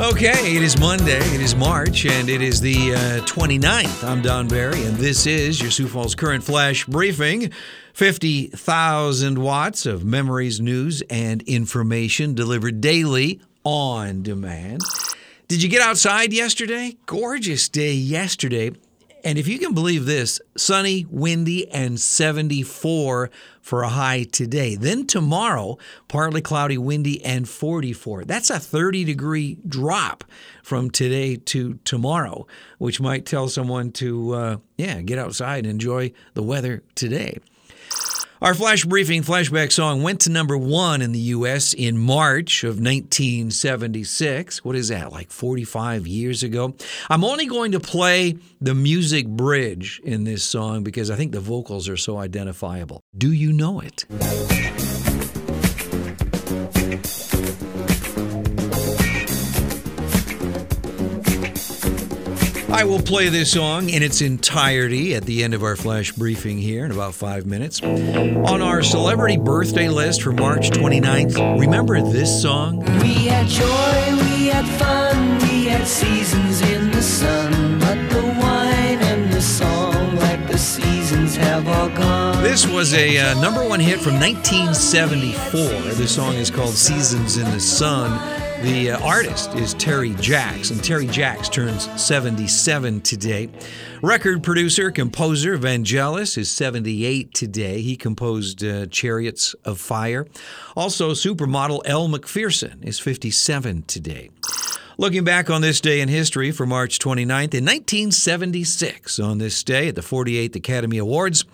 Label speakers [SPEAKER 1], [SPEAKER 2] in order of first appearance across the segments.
[SPEAKER 1] Okay, it is Monday, it is March, and it is the uh, 29th. I'm Don Barry, and this is your Sioux Falls Current Flash Briefing. 50,000 watts of memories, news, and information delivered daily on demand. Did you get outside yesterday? Gorgeous day yesterday. And if you can believe this, sunny, windy, and 74 for a high today. Then tomorrow, partly cloudy, windy, and 44. That's a 30 degree drop from today to tomorrow, which might tell someone to, uh, yeah, get outside and enjoy the weather today. Our flash briefing flashback song went to number one in the U.S. in March of 1976. What is that, like 45 years ago? I'm only going to play the music bridge in this song because I think the vocals are so identifiable. Do you know it? I will play this song in its entirety at the end of our flash briefing here in about five minutes. On our celebrity birthday list for March 29th, remember this song?
[SPEAKER 2] We had joy, we had fun, we had seasons in the sun, but the wine and the song, like the seasons, have all gone.
[SPEAKER 1] This was a uh, number one hit from 1974. The song is called Seasons in the Sun. The uh, artist is Terry Jacks, and Terry Jacks turns 77 today. Record producer, composer Vangelis is 78 today. He composed uh, Chariots of Fire. Also, supermodel Elle Macpherson is 57 today. Looking back on this day in history for March 29th, in 1976, on this day at the 48th Academy Awards,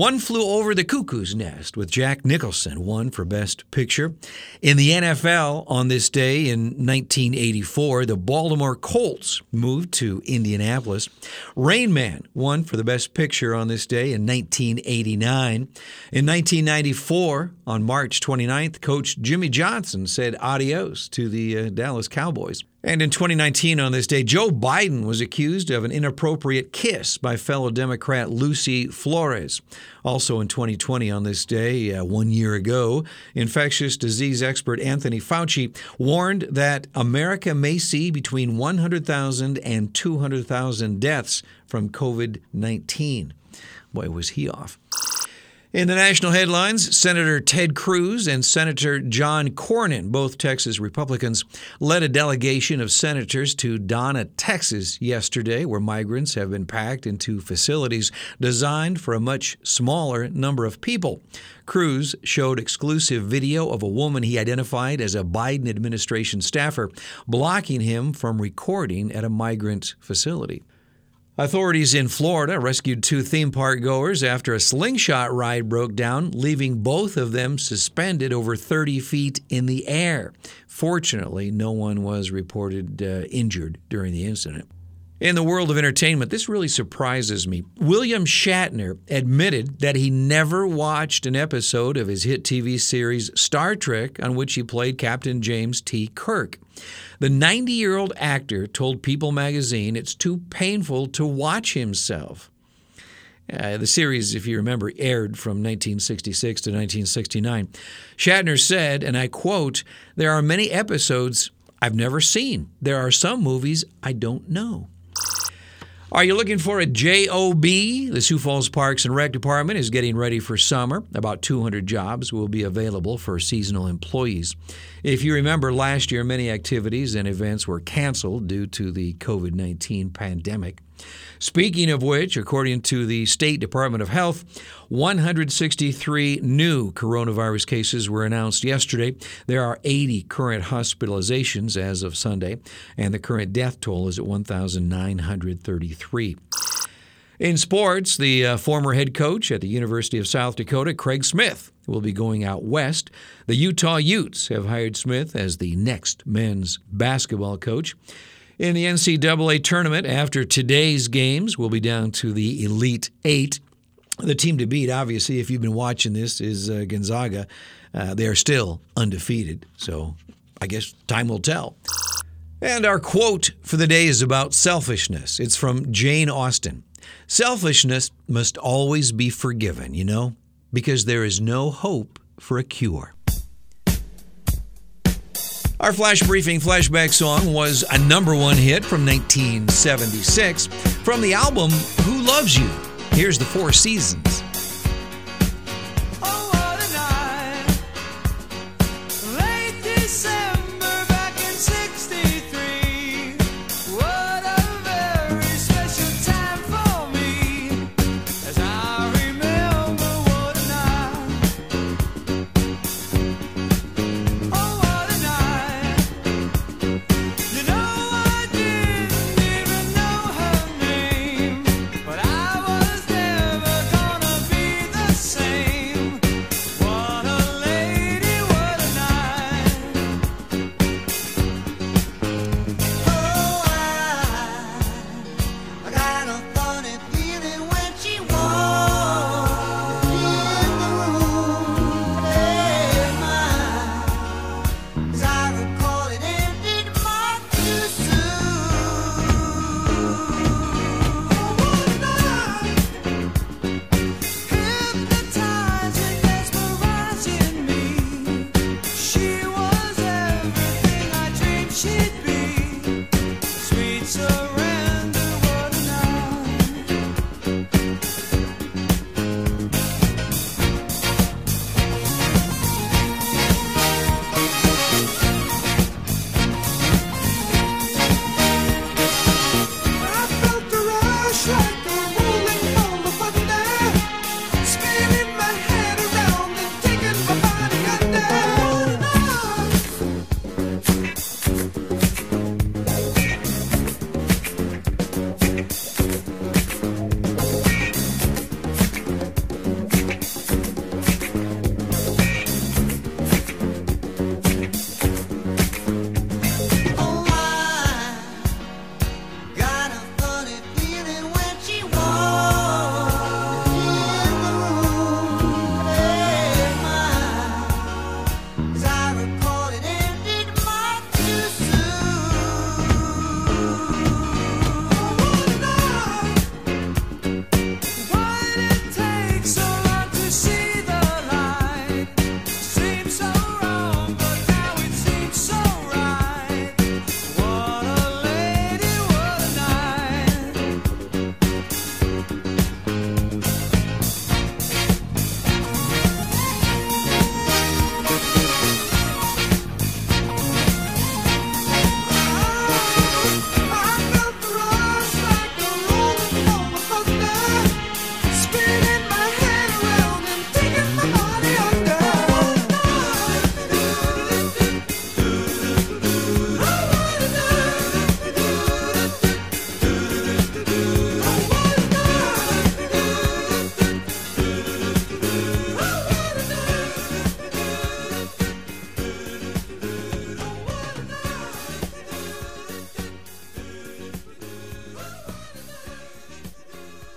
[SPEAKER 1] one Flew Over the Cuckoo's Nest with Jack Nicholson won for Best Picture. In the NFL, on this day in 1984, the Baltimore Colts moved to Indianapolis. Rain Man won for the Best Picture on this day in 1989. In 1994, on March 29th, Coach Jimmy Johnson said adios to the uh, Dallas Cowboys. And in 2019, on this day, Joe Biden was accused of an inappropriate kiss by fellow Democrat Lucy Flores. Also in 2020, on this day, uh, one year ago, infectious disease expert Anthony Fauci warned that America may see between 100,000 and 200,000 deaths from COVID 19. Boy, was he off. In the national headlines, Senator Ted Cruz and Senator John Cornyn, both Texas Republicans, led a delegation of senators to Donna, Texas yesterday, where migrants have been packed into facilities designed for a much smaller number of people. Cruz showed exclusive video of a woman he identified as a Biden administration staffer blocking him from recording at a migrant facility. Authorities in Florida rescued two theme park goers after a slingshot ride broke down, leaving both of them suspended over 30 feet in the air. Fortunately, no one was reported uh, injured during the incident. In the world of entertainment, this really surprises me. William Shatner admitted that he never watched an episode of his hit TV series Star Trek, on which he played Captain James T. Kirk. The 90 year old actor told People magazine it's too painful to watch himself. Uh, the series, if you remember, aired from 1966 to 1969. Shatner said, and I quote, There are many episodes I've never seen. There are some movies I don't know. Are you looking for a job? The Sioux Falls Parks and Rec Department is getting ready for summer. About 200 jobs will be available for seasonal employees. If you remember last year, many activities and events were canceled due to the COVID 19 pandemic. Speaking of which, according to the State Department of Health, 163 new coronavirus cases were announced yesterday. There are 80 current hospitalizations as of Sunday, and the current death toll is at 1,933. In sports, the uh, former head coach at the University of South Dakota, Craig Smith, will be going out west. The Utah Utes have hired Smith as the next men's basketball coach. In the NCAA tournament, after today's games, we'll be down to the Elite Eight. The team to beat, obviously, if you've been watching this, is uh, Gonzaga. Uh, they are still undefeated, so I guess time will tell. And our quote for the day is about selfishness. It's from Jane Austen. Selfishness must always be forgiven, you know, because there is no hope for a cure. Our flash briefing flashback song was a number one hit from 1976 from the album Who Loves You. Here's the Four Seasons. So.